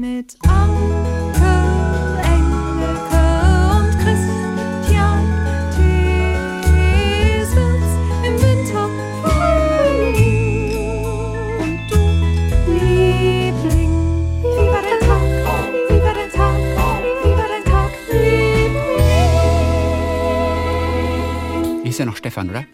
Mit Anke, Engelke und Christian Thiesens im Winter. Und du, Liebling, wie war Tag? Wie war Tag? Wie war dein Tag, Liebling? Hieß ja noch Stefan, oder?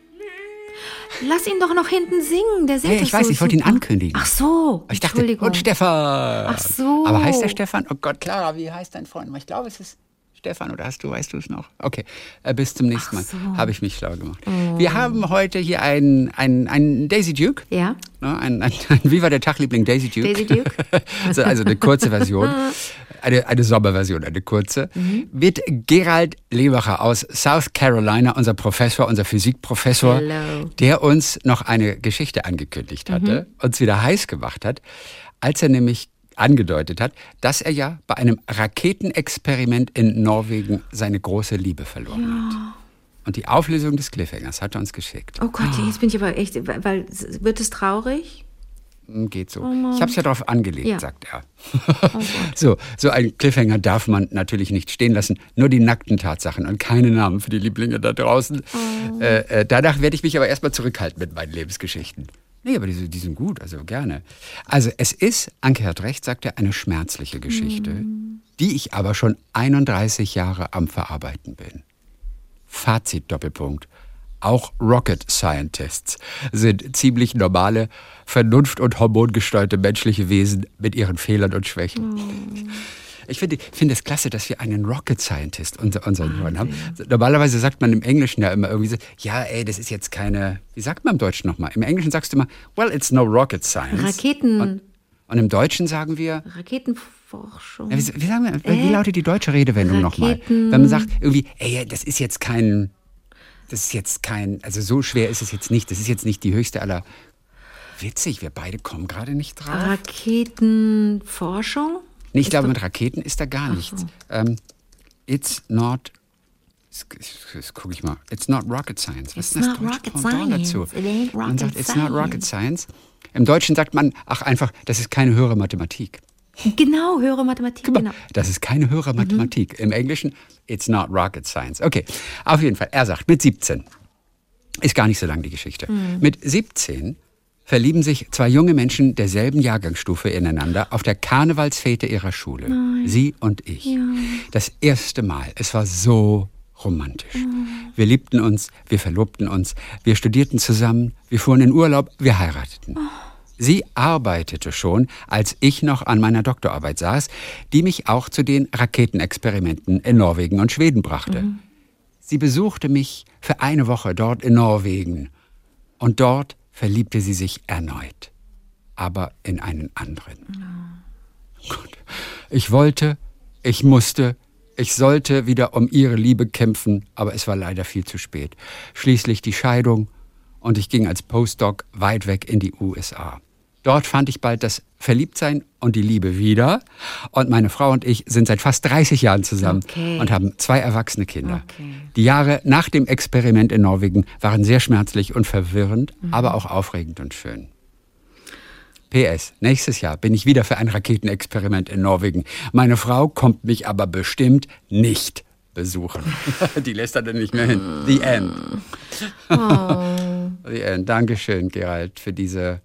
Lass ihn doch noch hinten singen, der singt das ich weiß, so ich wollte ihn ankündigen. Ach so, Ich dachte, Entschuldigung. und Stefan. Ach so. Aber heißt der Stefan? Oh Gott, Clara, wie heißt dein Freund? Ich glaube, es ist Stefan oder hast du, weißt du es noch? Okay, äh, bis zum nächsten Mal. so. Oh. Habe ich mich schlau gemacht. Wir haben heute hier einen, einen, einen Daisy Duke. Ja, Ne, ein, ein, ein Viva der Tagliebling Daisy Duke. Daisy Duke. also, also eine kurze Version. Eine, eine Sommerversion, eine kurze. Mhm. Mit Gerald Lebacher aus South Carolina, unser Professor, unser Physikprofessor, Hello. der uns noch eine Geschichte angekündigt hatte, Mhm. uns wieder heiß gemacht hat, als er nämlich angedeutet hat, dass er ja bei einem Raketenexperiment in Norwegen seine große Liebe verloren hat. Und die Auflösung des Cliffhangers hat er uns geschickt. Oh Gott, jetzt bin ich aber echt, weil, wird es traurig? Hm, Geht so. ich habe es ja darauf angelegt, Ja. sagt er. so, so ein Cliffhanger darf man natürlich nicht stehen lassen. Nur die nackten Tatsachen und keine Namen für die Lieblinge da draußen. Äh, äh, danach werde ich mich aber erstmal zurückhalten mit meinen Lebensgeschichten. Nee, aber die, die sind gut, also gerne. Also es ist, Anke hat recht, sagt er, eine schmerzliche Geschichte, die ich aber schon 31 Jahre am Verarbeiten bin. Fazit Doppelpunkt. Auch Rocket Scientists sind ziemlich normale, vernunft- und hormongesteuerte menschliche Wesen mit ihren Fehlern und Schwächen. Ich finde finde es klasse, dass wir einen Rocket Scientist unter unseren Hörern haben. Normalerweise sagt man im Englischen ja immer irgendwie so, ja, ey, das ist jetzt keine, wie sagt man im Deutschen nochmal? Im Englischen sagst du immer, well, it's no rocket science. Raketen, Und, und im Deutschen sagen wir, Raketenforschung. ja, wie, wie, sagen wir, wie lautet die deutsche Redewendung nochmal? Wenn man sagt, irgendwie, ey, ja, das ist jetzt kein, das ist jetzt kein, also so schwer ist es jetzt nicht, das ist jetzt nicht die höchste aller. Witzig, wir beide kommen gerade nicht drauf. Raketenforschung? Nee, ich glaube, mit Raketen ist da gar nichts. Ähm, it's not. Das gucke ich mal. It's not rocket science. Was It's ist das not deutsche rocket Pendant science. dazu? Man sagt, it's not rocket science. Im Deutschen sagt man, ach einfach, das ist keine höhere Mathematik. Genau, höhere Mathematik. Mal, Genau. das ist keine höhere Mhm. Mathematik. Im Englischen, it's not rocket science. Okay, auf jeden Fall. Er sagt, mit 17, ist gar nicht so lang die Geschichte. Mhm. Mit 17 verlieben sich zwei junge Menschen derselben Jahrgangsstufe ineinander auf der Karnevalsfete ihrer Schule. Sie und ich. Das erste Mal. Es war so romantisch. Wir liebten uns, wir verlobten uns, wir studierten zusammen, wir fuhren in Urlaub, wir heirateten. Sie arbeitete schon, als ich noch an meiner Doktorarbeit saß, die mich auch zu den Raketenexperimenten in Norwegen und Schweden brachte. Sie besuchte mich für eine Woche dort in Norwegen und dort verliebte sie sich erneut, aber in einen anderen. Gott. Ich wollte, ich musste, ich sollte wieder um ihre Liebe kämpfen, aber es war leider viel zu spät. Schließlich die Scheidung und ich ging als Postdoc weit weg in die USA. Dort fand ich bald das Verliebtsein und die Liebe wieder. Und meine Frau und ich sind seit fast 30 Jahren zusammen Okay. und haben zwei erwachsene Kinder. Okay. Die Jahre nach dem Experiment in Norwegen waren sehr schmerzlich und verwirrend, aber auch aufregend und schön. PS, nächstes Jahr bin ich wieder für ein Raketenexperiment in Norwegen. Meine Frau kommt mich aber bestimmt nicht besuchen. Die lässt er dann nicht mehr hin. The end. The end. Dankeschön, Gerald, für diese,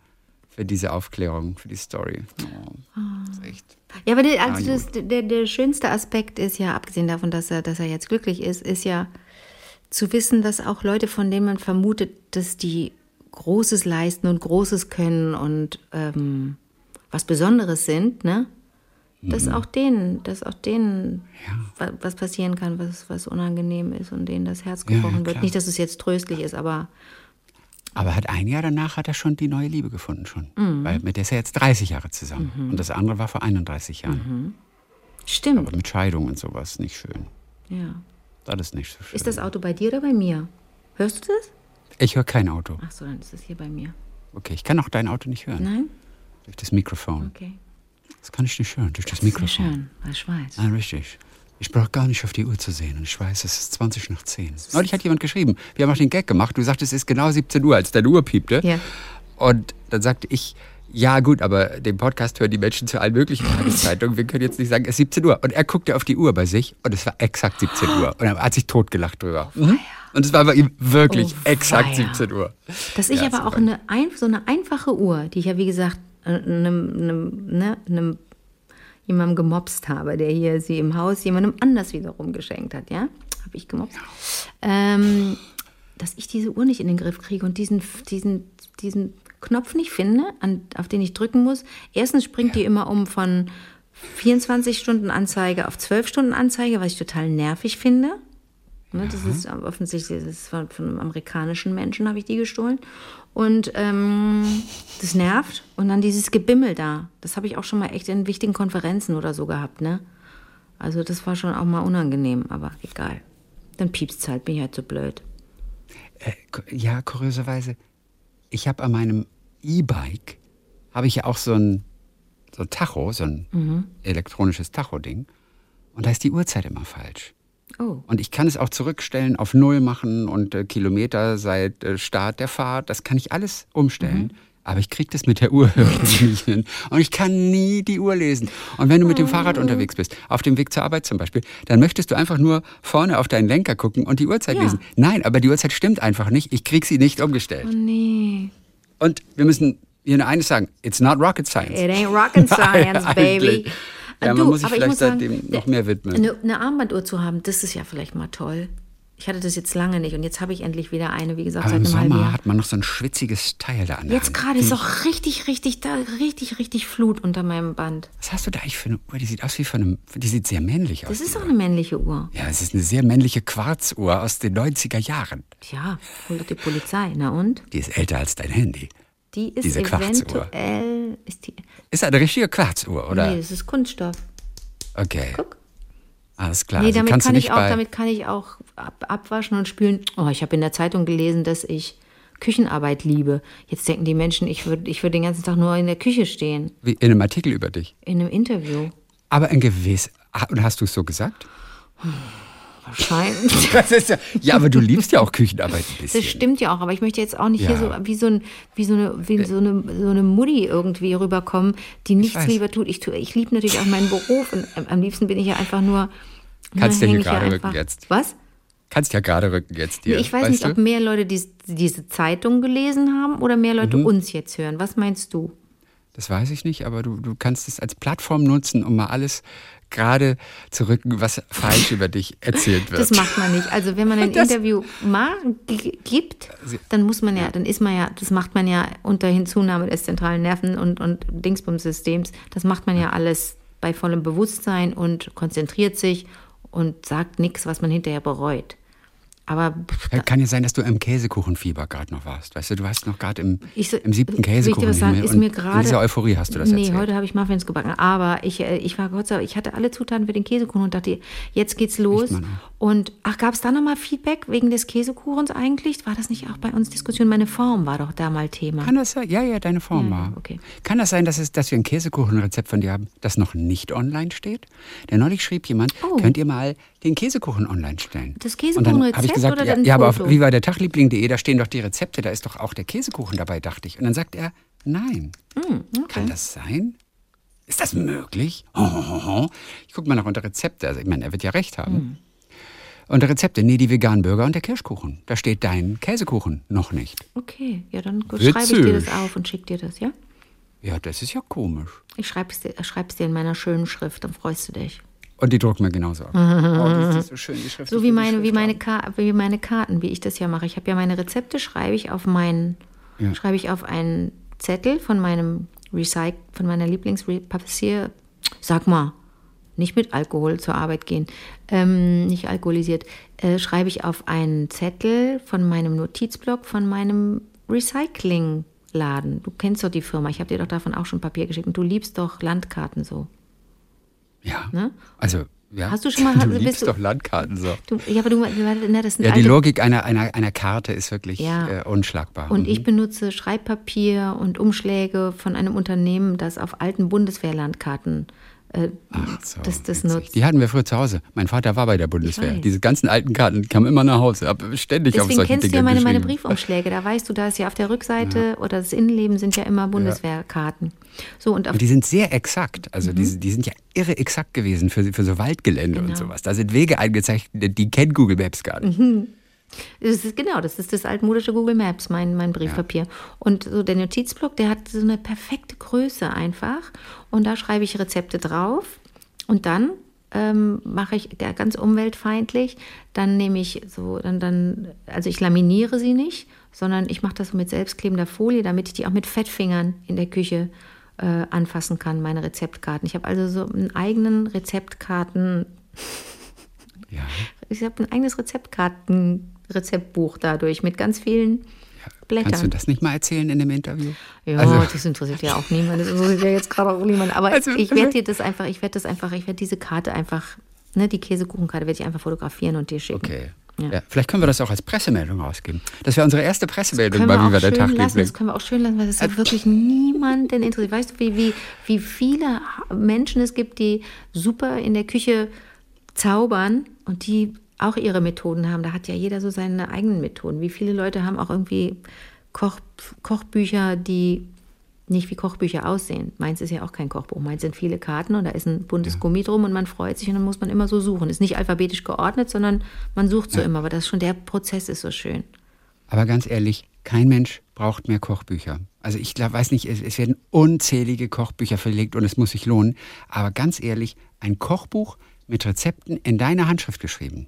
für diese Aufklärung, für die Story. Oh, echt. Ja, aber der, also Ja, das, der, der schönste Aspekt ist ja, abgesehen davon, dass er, dass er jetzt glücklich ist, ist ja zu wissen, dass auch Leute, von denen man vermutet, dass die Großes leisten und Großes können und ähm, was Besonderes sind, ne? Dass auch denen, dass auch denen wa- was passieren kann, was, was unangenehm ist und denen das Herz Ja, ja, gebrochen wird. Nicht, dass es jetzt tröstlich ist, aber Aber hat ein Jahr danach hat er schon die neue Liebe gefunden schon. Weil mit der ist er jetzt 30 Jahre zusammen. Und das andere war vor 31 Jahren. stimmt. Aber mit Scheidung und sowas nicht schön. Ja. Das ist nicht so schön. Ist das Auto bei dir oder bei mir? Hörst du das? ich höre kein Auto. Ach so, dann ist es hier bei mir. Okay, ich kann auch dein Auto nicht hören. Nein? Durch das Mikrofon. Okay. Das kann ich nicht hören, durch das, Das ist ja Mikrofon. schön, weil ich weiß. Nein, richtig. Ich brauche gar nicht auf die Uhr zu sehen und ich weiß, es ist 20 nach 10. Neulich hat jemand geschrieben, wir haben auch den Gag gemacht, du sagtest, es ist genau 17 Uhr, als deine Uhr piepte. Ja. Und dann sagte ich, Ja, gut, aber den Podcast hören die Menschen zu allen möglichen Tageszeitungen. Wir können jetzt nicht sagen, es ist 17 Uhr. Und er guckte auf die Uhr bei sich und es war exakt 17 Uhr. Und er hat sich totgelacht drüber. Mhm. Und es war bei ihm wirklich Oh, exakt weia. 17 Uhr. Dass ich Ja, aber auch eine, ein, so eine einfache Uhr, die ich ja wie gesagt äh, einem, einem, ne, einem, jemandem gemobst habe, der hier sie im Haus jemandem anders wiederum geschenkt hat, ja? Habe ich gemobst. Ähm, dass ich diese Uhr nicht in den Griff kriege und diesen, diesen, diesen Knopf nicht finde, an, auf den ich drücken muss. Erstens springt die immer um von 24 Stunden Anzeige auf 12 Stunden Anzeige, was ich total nervig finde. Ne, das ist offensichtlich das ist von, von einem amerikanischen Menschen, habe ich die gestohlen. Und ähm, das nervt. Und dann dieses Gebimmel da. Das habe ich auch schon mal echt in wichtigen Konferenzen oder so gehabt. Ne? Also das war schon auch mal unangenehm, aber egal. Dann piepst halt, bin ich halt so blöd. Äh, ja, kurioserweise, ich habe an meinem E-Bike, habe ich ja auch so ein, so ein Tacho, so ein Mhm. elektronisches Tacho-Ding. Und da ist die Uhrzeit immer falsch. Oh. Und ich kann es auch zurückstellen, auf Null machen und äh, Kilometer seit äh, Start der Fahrt. Das kann ich alles umstellen. Mhm. Aber ich kriege das mit der Uhr nicht hin. Und ich kann nie die Uhr lesen. Und wenn du mit dem Fahrrad Oh. unterwegs bist, auf dem Weg zur Arbeit zum Beispiel, dann möchtest du einfach nur vorne auf deinen Lenker gucken und die Uhrzeit Ja. lesen. Nein, aber die Uhrzeit stimmt einfach nicht. Ich krieg sie nicht umgestellt. Oh nee. Und wir müssen hier nur eines sagen. It's not rocket science. It ain't rocket science, baby. Ja, Äh, man muss sich vielleicht sagen, seitdem noch mehr widmen. Eine, eine Armbanduhr zu haben, das ist ja vielleicht mal toll. Ich hatte das jetzt lange nicht und jetzt habe ich endlich wieder eine, wie gesagt, Aber seit einem halben Jahr. hat man noch so ein schwitziges Teil da an der Jetzt gerade ist auch richtig, richtig da, richtig, richtig Flut unter meinem Band. Was hast du da eigentlich für eine Uhr? Die sieht aus wie von einem. Die sieht sehr männlich aus. Das ist auch eine männliche Uhr. Ja, es ist eine sehr männliche Quarzuhr aus den 90er Jahren. Tja, holt doch die Polizei. Na und? Die ist älter als dein Handy. Die ist Diese Quarzuhr. eventuell. Ist die, Ist eine richtige Quarzuhr, oder? nee, das ist Kunststoff. Okay. Guck. Alles klar. Nee, also damit kann, ich auch, damit kann ich auch ab, abwaschen und spülen. Oh, ich habe in der Zeitung gelesen, dass ich Küchenarbeit liebe. Jetzt denken die Menschen, ich würde ich würd den ganzen Tag nur in der Küche stehen. wie in einem Artikel über dich. In einem Interview. Aber ein gewiss. Ah, Und hast du es so gesagt? Wahrscheinlich. Das ist ja, ja, aber du liebst ja auch Küchenarbeit ein bisschen. Das stimmt ja auch, aber ich möchte jetzt auch nicht hier Ja. so wie so, ein, wie so, eine, wie so, eine, so eine Mutti irgendwie rüberkommen, die nichts lieber tut. Ich, ich liebe natürlich auch meinen Beruf und am- liebsten bin ich ja einfach nur. Kannst du hier ja gerade einfach- rücken jetzt. Was? Kannst ja gerade rücken jetzt dir. ich weiß nicht, du? ob mehr Leute dies, diese Zeitung gelesen haben oder mehr Mhm. Leute uns jetzt hören. Was meinst du? Das weiß ich nicht, aber du, du kannst es als Plattform nutzen, um mal alles gerade zu rücken, was falsch über dich erzählt wird. Das macht man nicht. Also wenn man ein Das- Interview mal gibt, dann muss man ja, dann ist man ja, das macht man ja unter Hinzunahme des zentralen Nerven- und, und Dingsbums-Systems. Das macht man ja alles bei vollem Bewusstsein und konzentriert sich und sagt nichts, was man hinterher bereut. Aber Kann ja sein, dass du im Käsekuchenfieber gerade noch warst. Weißt du, du warst noch gerade im, Ich so- im siebten ich Käsekuchen. was sagen? Ist mir in gerade- dieser Euphorie hast du das nee, erzählt. heute habe ich Muffins gebacken. Aber ich, äh, ich war Gott sei Dank, ich hatte alle Zutaten für den Käsekuchen und dachte, jetzt geht's los. man Und ach, gab es da nochmal Feedback wegen des Käsekuchens eigentlich? War das nicht auch bei uns Diskussion? Meine Form war doch da mal Thema. Kann das sein? Ja, ja, deine Form Ja, war. okay. Kann das sein, dass, es, dass wir ein Käsekuchenrezept von dir haben, das noch nicht online steht? Denn neulich schrieb jemand, Oh. könnt ihr mal den Käsekuchen online stellen? Das dann Käsekuchenrezept gesagt, oder ja, ein ja aber auf wie war der Tagliebling.de, da stehen doch die Rezepte, da ist doch auch der Käsekuchen dabei, dachte ich. Und dann sagt er, nein. Hm, Kann das sein? Ist das möglich? Ho, ho, ho. Ich gucke mal nach unter Rezepte. Also, ich meine, er wird ja recht haben. Hm. Unter Rezepte, nee, die veganen Burger und der Kirschkuchen. Da steht dein Käsekuchen noch nicht. Okay, ja, dann schreibe ich dir das Witzig. auf und schicke dir das, ja? Ja, das ist ja komisch. Ich schreibe es dir, schreib's dir in meiner schönen Schrift, dann freust du dich. Und die drucken mir genauso ab. Oh, das ist so schön, die Schrift. So wie meine, wie meine. Ka wie meine Karten, wie ich das ja mache. Ich habe ja meine Rezepte, schreibe ich auf meinen, Ja. schreibe ich auf einen Zettel von meinem Recycle, von meiner Lieblingspapier. Sag mal, nicht mit Alkohol zur Arbeit gehen, ähm, nicht alkoholisiert, äh, schreibe ich auf einen Zettel von meinem Notizblock von meinem Recyclingladen. Du kennst doch die Firma, ich habe dir doch davon auch schon Papier geschickt und du liebst doch Landkarten so. Ja. Ne? Also, ja. Hast du schon mal- Du liebst du- doch Landkarten so. Du, ja, aber du, na, das sind Ja, die Logik einer, einer, einer Karte ist wirklich Ja. äh, unschlagbar. Und Mhm. ich benutze Schreibpapier und Umschläge von einem Unternehmen, das auf alten Bundeswehrlandkarten äh, Ach so, das, das nutzt. Die hatten wir früher zu Hause. Mein Vater war bei der Bundeswehr. Diese ganzen alten Karten kamen immer nach Hause. Hab ständig auf Deswegen solchen kennst du ja meine, meine. Briefumschläge. Da weißt du, da ist ja auf der Rückseite oder das Innenleben sind ja immer Bundeswehrkarten. So, und auf Und die sind sehr exakt. Also Mhm. die, die sind ja irre exakt gewesen für, für so Waldgelände und Genau. sowas. Da sind Wege eingezeichnet, die kennt Google Maps gar nicht. Mhm. Das ist genau, das ist das altmodische Google Maps, mein, mein Briefpapier. Und so der Notizblock, der hat so eine perfekte Größe einfach. Und da schreibe ich Rezepte drauf. Und dann ähm, mache ich der ganz umweltfeindlich. Dann nehme ich so, dann, dann, also ich laminiere sie nicht, sondern ich mache das so mit selbstklebender Folie, damit ich die auch mit Fettfingern in der Küche äh, anfassen kann, meine Rezeptkarten. Ich habe also so einen eigenen Rezeptkarten Ja. ich habe ein eigenes Rezeptkarten-Rezeptbuch dadurch mit ganz vielen Blättern. Kannst du das nicht mal erzählen in dem Interview? Ja, Also- das interessiert ja auch niemand. Das interessiert ja jetzt gerade auch niemand. Aber Also- ich werde dir das einfach, ich werde das einfach, ich werde diese Karte einfach, ne, die Käsekuchenkarte werde ich einfach fotografieren und dir schicken. Okay. Ja. Ja. vielleicht können wir das auch als Pressemeldung rausgeben. Das wäre unsere erste Pressemeldung bei auch der Tag lassen, das können wir auch schön lassen, weil das ja wirklich niemanden interessiert. Weißt du, wie, wie, wie viele Menschen es gibt, die super in der Küche zaubern und die auch ihre Methoden haben. Da hat ja jeder so seine eigenen Methoden. Wie viele Leute haben auch irgendwie Koch, Kochbücher, die nicht wie Kochbücher aussehen. Meins ist ja auch kein Kochbuch. Meins sind viele Karten und da ist ein buntes Gummi drum und man freut sich und dann muss man immer so suchen. Ist nicht alphabetisch geordnet, sondern man sucht so immer. Aber das ist schon der Prozess ist so schön. Aber ganz ehrlich, kein Mensch braucht mehr Kochbücher. Also ich glaub, weiß nicht, es, es werden unzählige Kochbücher verlegt und es muss sich lohnen. Aber ganz ehrlich, ein Kochbuch mit Rezepten in deiner Handschrift geschrieben,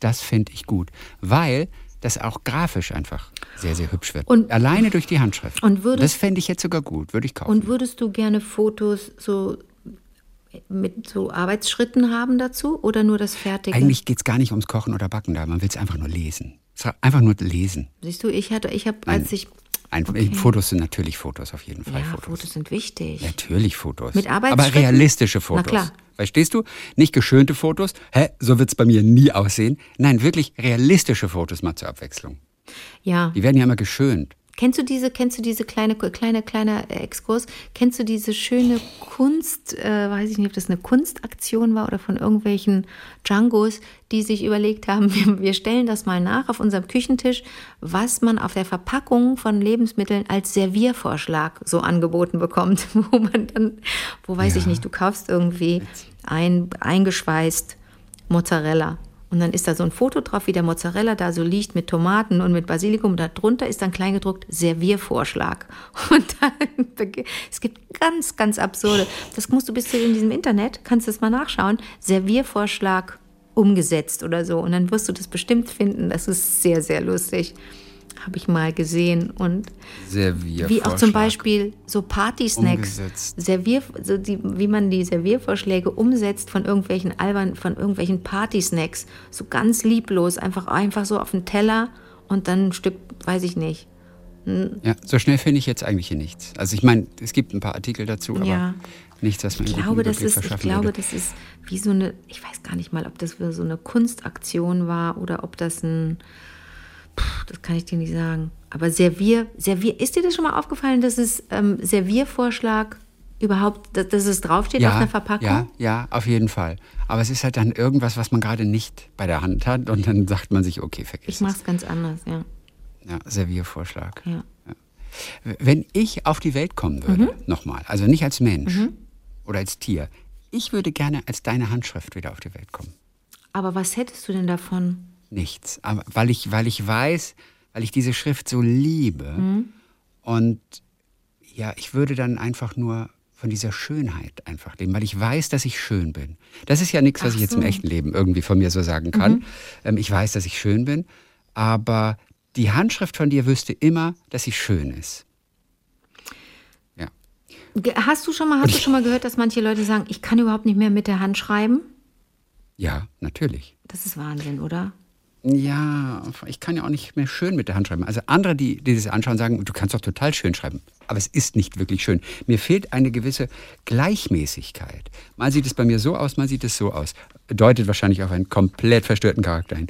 das finde ich gut, weil das auch grafisch einfach sehr, sehr hübsch wird. Und- Alleine durch die Handschrift. Und würdest- das fände ich jetzt sogar gut, würde ich kaufen. Und würdest du gerne Fotos so mit so Arbeitsschritten haben dazu oder nur das Fertige? Eigentlich geht es gar nicht ums Kochen oder Backen da, man will es einfach nur lesen. Einfach nur lesen. Siehst du, ich hatte, ich habe, als ich, Ein, Fotos sind natürlich Fotos, auf jeden Fall ja, Fotos. Fotos sind wichtig. Natürlich Fotos. Mit Aber realistische Na Fotos. klar. Verstehst du? Nicht geschönte Fotos. Hä, so wird's bei mir nie aussehen. Nein, wirklich realistische Fotos mal zur Abwechslung. Ja. Die werden ja immer geschönt. Kennst du diese, kennst du diese kleine, kleine, kleine Exkurs? Kennst du diese schöne Kunst, äh, weiß ich nicht, ob das eine Kunstaktion war oder von irgendwelchen Djangos, die sich überlegt haben, wir, wir stellen das mal nach auf unserem Küchentisch, was man auf der Verpackung von Lebensmitteln als Serviervorschlag so angeboten bekommt, wo man dann, wo weiß ich nicht, du kaufst irgendwie ein, eingeschweißt Mozzarella. Und dann ist da so ein Foto drauf, wie der Mozzarella da so liegt mit Tomaten und mit Basilikum. Und darunter ist dann kleingedruckt Serviervorschlag. Und dann, es gibt ganz, ganz absurde. Das musst du bis zu in diesem Internet, kannst du das mal nachschauen. Serviervorschlag umgesetzt oder so. Und dann wirst du das bestimmt finden. Das ist sehr, sehr lustig. Habe ich mal gesehen. Und wie auch zum Beispiel so Party-Snacks. Umgesetzt. Servier, so die, wie man die Serviervorschläge umsetzt von irgendwelchen albern, von irgendwelchen Party-Snacks. So ganz lieblos, einfach, einfach so auf den Teller und dann ein Stück, weiß ich nicht. Ja, so schnell finde ich jetzt eigentlich hier nichts. Also ich meine, es gibt ein paar Artikel dazu, aber Ja. nichts, was man Ich glaube, das ist, ich glaube, würde. das ist wie so eine, ich weiß gar nicht mal, ob das so eine Kunstaktion war oder ob das ein, puh, das kann ich dir nicht sagen. Aber Servier, Servier, ist dir das schon mal aufgefallen, dass es ähm, Serviervorschlag überhaupt, dass, dass es draufsteht auf einer Verpackung? Ja, ja, auf jeden Fall. Aber es ist halt dann irgendwas, was man gerade nicht bei der Hand hat und dann sagt man sich, okay, vergiss Ich mache es ganz anders, ja. Ja, Serviervorschlag. ja. Wenn ich auf die Welt kommen würde, Mhm. nochmal, also nicht als Mensch oder als Tier, ich würde gerne als deine Handschrift wieder auf die Welt kommen. Aber was hättest du denn davon? Nichts. Aber weil ich, weil ich weiß, weil ich diese Schrift so liebe Mhm. und ja, ich würde dann einfach nur von dieser Schönheit einfach leben, weil ich weiß, dass ich schön bin. Das ist ja nichts, was Ach ich jetzt im so. Mhm. echten Leben irgendwie von mir so sagen kann. Ähm, ich weiß, dass ich schön bin, aber die Handschrift von dir wüsste immer, dass sie schön ist. Ja. Hast du schon mal, hast du schon mal gehört, dass manche Leute sagen, ich kann überhaupt nicht mehr mit der Hand schreiben? Ja, natürlich. Das ist Wahnsinn, oder? Ja, ich kann ja auch nicht mehr schön mit der Hand schreiben. Also andere, die, die das anschauen, sagen, du kannst doch total schön schreiben. Aber es ist nicht wirklich schön. Mir fehlt eine gewisse Gleichmäßigkeit. Mal sieht es bei mir so aus, mal sieht es so aus. Deutet wahrscheinlich auf einen komplett verstörten Charakter hin.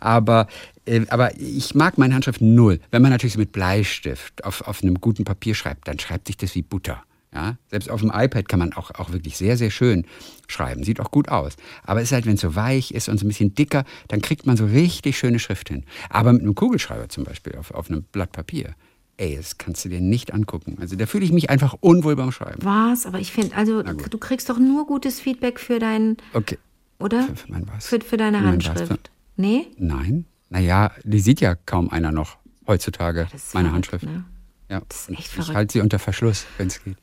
Aber, äh, aber ich mag meine Handschrift null. Wenn man natürlich so mit Bleistift auf, auf einem guten Papier schreibt, dann schreibt sich das wie Butter. Ja, selbst auf dem iPad kann man auch, auch wirklich sehr, sehr schön schreiben. Sieht auch gut aus. Aber es ist halt, wenn es so weich ist und so ein bisschen dicker, dann kriegt man so richtig schöne Schrift hin. Aber mit einem Kugelschreiber zum Beispiel auf, auf einem Blatt Papier, ey, das kannst du dir nicht angucken. Also da fühle ich mich einfach unwohl beim Schreiben. Was? Aber ich finde, also du kriegst doch nur gutes Feedback für dein, Okay. oder? Für, für mein was? Für, für deine Für? Handschrift. Nee? Nein. Naja, die sieht ja kaum einer noch heutzutage, meine verrückt, Handschrift. Ne? Ja. Das ist echt ich verrückt. halte sie unter Verschluss, wenn es geht.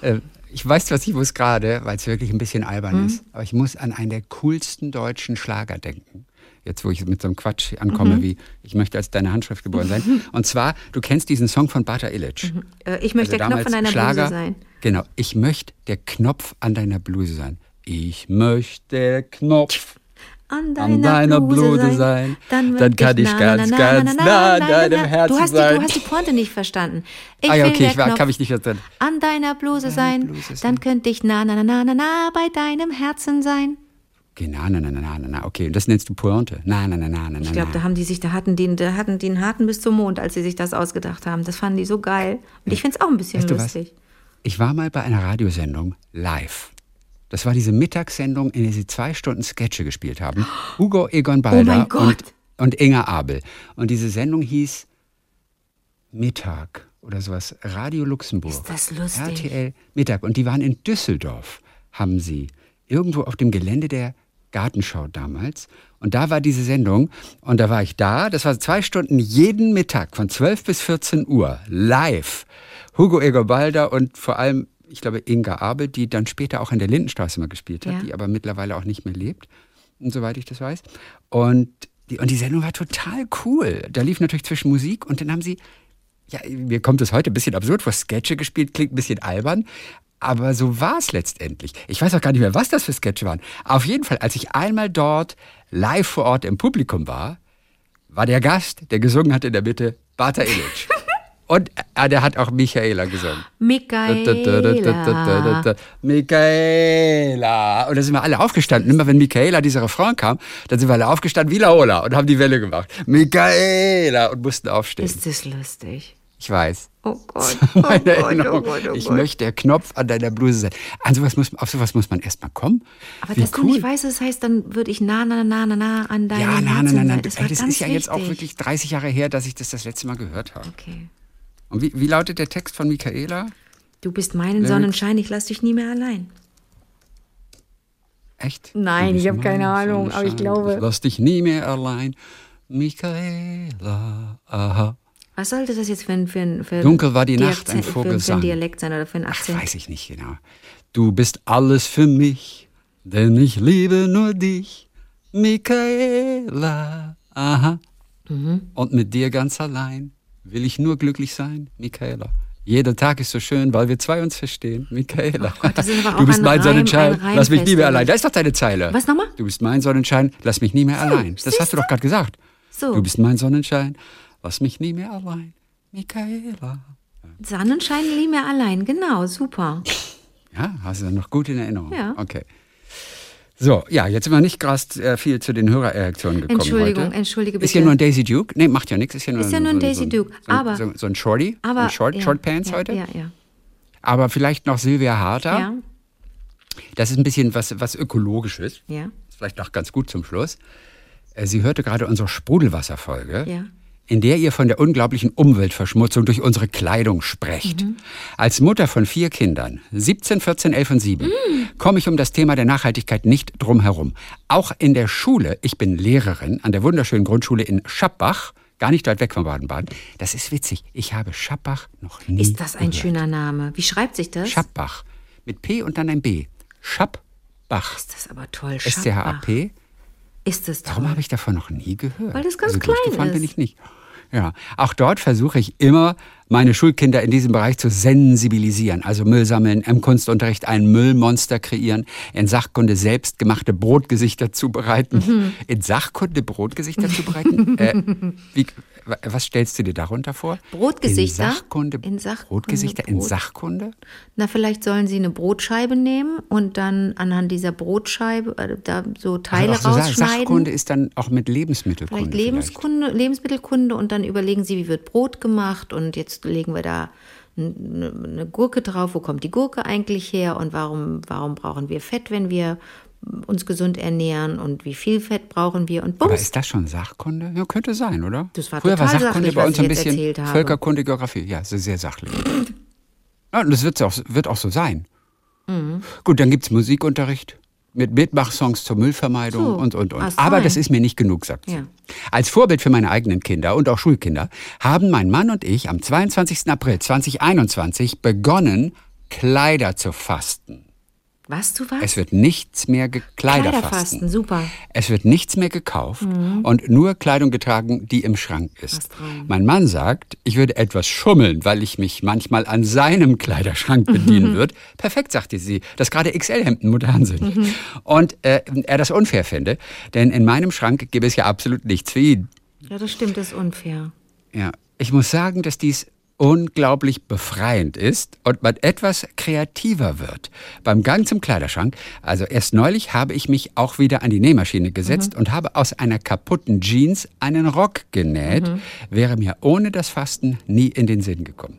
Äh, ich weiß, was ich muss gerade, weil es wirklich ein bisschen albern Mhm. ist, aber ich muss an einen der coolsten deutschen Schlager denken. Jetzt, wo ich mit so einem Quatsch ankomme, Mhm. wie ich möchte als deine Handschrift geboren sein. Und zwar, du kennst diesen Song von Bata Illich. Äh, ich möchte der Knopf an deiner Schlager, Bluse sein. Genau, ich möchte der Knopf an deiner Bluse sein. Ich möchte der Knopf An an deiner Bluse sein. Dann, Dann kann ich ganz, ganz nah an deinem Herzen du hast Die, sein. du hast die Pointe nicht verstanden. Ich ah ja, okay, ich war, kann mich nicht verstanden. an deiner Bluse sein. Bluse. Dann könnte ich na, na, na, na, na, na bei deinem Herzen sein. Okay, na, na, na, na, na, na, okay, und das nennst du Pointe. Na, na, na, na, na, Ich glaube, da haben die sich, da hatten die, da hatten die einen harten bis zum Mond, als sie sich das ausgedacht haben. Das fanden die so geil. Und ich finde es auch ein bisschen Weißt du was? lustig. Ich war mal bei einer Radiosendung live. Das war diese Mittagssendung, in der sie zwei Stunden Sketche gespielt haben. Hugo Egon Balder Oh mein Gott. und, und Inga Abel. Und diese Sendung hieß Mittag oder sowas. Radio Luxemburg. Ist das lustig. RTL Mittag. Und die waren in Düsseldorf, haben sie. Irgendwo auf dem Gelände der Gartenschau damals. Und da war diese Sendung. Und da war ich da. Das war zwei Stunden jeden Mittag von 12 bis 14 Uhr. Live. Hugo Egon Balder und vor allem, ich glaube, Inga Abel, die dann später auch in der Lindenstraße mal gespielt hat, Ja. die aber mittlerweile auch nicht mehr lebt. Und soweit ich das weiß. Und die, und die Sendung war total cool. Da lief natürlich zwischen Musik und dann haben sie ja, mir kommt es heute ein bisschen absurd vor. Sketche gespielt klingt ein bisschen albern. Aber so war es letztendlich. Ich weiß auch gar nicht mehr, was das für Sketche waren. Auf jeden Fall, als ich einmal dort live vor Ort im Publikum war, war der Gast, der gesungen hat in der Mitte, Bata Illich. Und äh, der hat auch Michaela gesungen. Michaela. Michaela. Und da sind wir alle aufgestanden. Immer wenn Michaela dieser Refrain kam, dann sind wir alle aufgestanden wie Laola und haben die Welle gemacht. Michaela und mussten aufstehen. Ist das lustig? Ich weiß. Oh Gott. Oh Meine Gott, oh. Gott, oh ich Gott. möchte der Knopf an deiner Bluse sein. An sowas muss, auf sowas muss man erstmal kommen. Aber Wie dass du nicht weißt, das heißt, dann würde ich na, na, na, na, na an deinem ja, nein, nein, sein. nein. Das, Ey, das ist ja jetzt auch wichtig. wirklich 30 Jahre her, dass ich das das letzte Mal gehört habe. Okay. Und wie, wie lautet der Text von Michaela? Du bist mein Sonnenschein, ich lass dich nie mehr allein. Echt? Nein, ich hab keine Ahnung, aber ich glaube- Ich lass dich nie mehr allein. Michaela, aha. Was sollte das jetzt für ein, für ein, für Dunkel war die Nacht, ein für, Vogel für ein. Dialekt sein oder für ein Ach, Akzent? weiß ich nicht genau. Du bist alles für mich, denn ich liebe nur dich, Michaela. Aha. Mhm. Und mit dir ganz allein will ich nur glücklich sein, Michaela. Jeder Tag ist so schön, weil wir zwei uns verstehen, Michaela. Gott, aber auch du bist ein mein Reim- Sonnenschein, ein lass mich nie mehr allein. Da ist doch deine Zeile. Was nochmal? Du bist mein Sonnenschein, lass mich nie mehr allein. Das hast du doch gerade gesagt. So. Du bist mein Sonnenschein, lass mich nie mehr allein, Michaela. Sonnenschein nie mehr allein, genau, super. Ja, hast du noch gut in Erinnerung. Ja. Okay. So, ja, jetzt sind wir nicht gerade äh, viel zu den Hörerreaktionen gekommen Entschuldigung, heute. entschuldige Ist ja bitte. nur ein Daisy Duke? Nee, macht ja nichts. Ist ja nur, Ist ja nur ein so, Daisy Duke, So, aber- so, so ein Shorty, Aber ein Short, ja, Short Pants ja, heute. Ja, ja. Aber vielleicht noch Silvia Harter. Ja, Das ist ein bisschen was, was Ökologisches. ja, Ist vielleicht auch ganz gut zum Schluss. Äh, Sie hörte gerade unsere Sprudelwasserfolge, ja. In der ihr von der unglaublichen Umweltverschmutzung durch unsere Kleidung sprecht. Mhm. Als Mutter von vier Kindern, 17, 14, 11 und 7, Mhm. komme ich um das Thema der Nachhaltigkeit nicht drum herum. Auch in der Schule, ich bin Lehrerin an der wunderschönen Grundschule in Schappbach, gar nicht weit weg von Baden-Baden. Das ist witzig. Ich habe Schappbach noch nie Ist das ein gehört. schöner Name? Wie schreibt sich das? Schappbach. Mit P und dann ein B. Schappbach. Ist das aber toll. Schappbach. S-C-H-A-P. Ist toll? Warum habe ich davon noch nie gehört? Weil das ganz also klein ist. bin ich nicht. Ja, auch dort versuche ich immer, meine Schulkinder in diesem Bereich zu sensibilisieren. Also Müll sammeln, im Kunstunterricht ein Müllmonster kreieren, in Sachkunde selbstgemachte Brotgesichter zubereiten. Mhm. In Sachkunde Brotgesichter zubereiten? äh, wie, was stellst du dir darunter vor? Brotgesichter? In Sachkunde, In Sachkunde Brotgesichter in Brot. Sachkunde? Na, vielleicht sollen sie eine Brotscheibe nehmen und dann anhand dieser Brotscheibe äh, da so Teile also rausschneiden. Sachkunde ist dann auch mit Lebensmittelkunde. Vielleicht Lebenskunde, Lebensmittelkunde und dann überlegen sie, wie wird Brot gemacht und jetzt legen wir da eine, eine Gurke drauf. Wo kommt die Gurke eigentlich her und warum, warum brauchen wir Fett, wenn wir uns gesund ernähren und wie viel Fett brauchen wir und Aber bums. ist das schon Sachkunde? Ja, könnte sein, oder? Das war Früher war Sachkunde sachlich, bei uns ein bisschen. Völkerkunde, Geografie. Ja, sehr sachlich. ja, und das wird auch, wird auch so sein. Mhm. Gut, dann gibt's Musikunterricht mit Mitmachsongs zur Müllvermeidung So, und, und, und. was Aber fein. das ist mir nicht genug, sagt sie. Ja. Als Vorbild für meine eigenen Kinder und auch Schulkinder haben mein Mann und ich am 22. April 2021 begonnen, Kleider zu fasten. Was du was? Es wird nichts mehr gekleiderfasten. Kleiderfasten, super. Es wird nichts mehr gekauft und nur Kleidung getragen, die im Schrank ist. Mein Mann sagt, ich würde etwas schummeln, weil ich mich manchmal an seinem Kleiderschrank bedienen würde. Perfekt, sagte sie, dass gerade XL-Hemden modern sind. Und äh, er das unfair finde, denn in meinem Schrank gäbe es ja absolut nichts für ihn. Ja, das stimmt, das ist unfair. Ja, ich muss sagen, dass dies unglaublich befreiend ist und man etwas kreativer wird. Beim Gang zum Kleiderschrank, also erst neulich habe ich mich auch wieder an die Nähmaschine gesetzt und habe aus einer kaputten Jeans einen Rock genäht, wäre mir ohne das Fasten nie in den Sinn gekommen.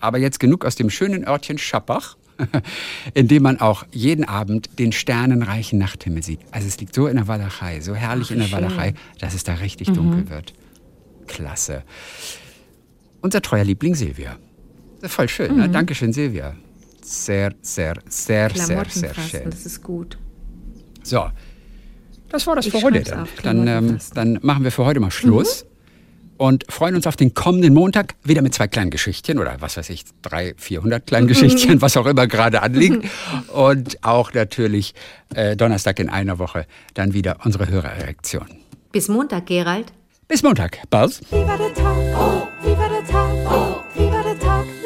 Aber jetzt genug aus dem schönen Örtchen Schappach, in dem man auch jeden Abend den sternenreichen Nachthimmel sieht. Also es liegt so in der Walachei, so herrlich in der Walachei, dass es da richtig dunkel wird. Klasse. Unser treuer Liebling Silvia. Voll schön, ne? Dankeschön, Silvia. Sehr, sehr, sehr, sehr, sehr schön. das ist gut. So, das war das Ich für heute dann. Dann, ähm, dann machen wir für heute mal Schluss und freuen uns auf den kommenden Montag wieder mit zwei kleinen Geschichtchen oder was weiß ich, drei, vierhundert kleinen Geschichtchen, was auch immer gerade anliegt. Und auch natürlich äh, Donnerstag in einer Woche dann wieder unsere Hörererektion. Bis Montag, Gerald. Bis Montag. Buzz. Wie war der Tag? Wie war der Tag? Wie war der Tag?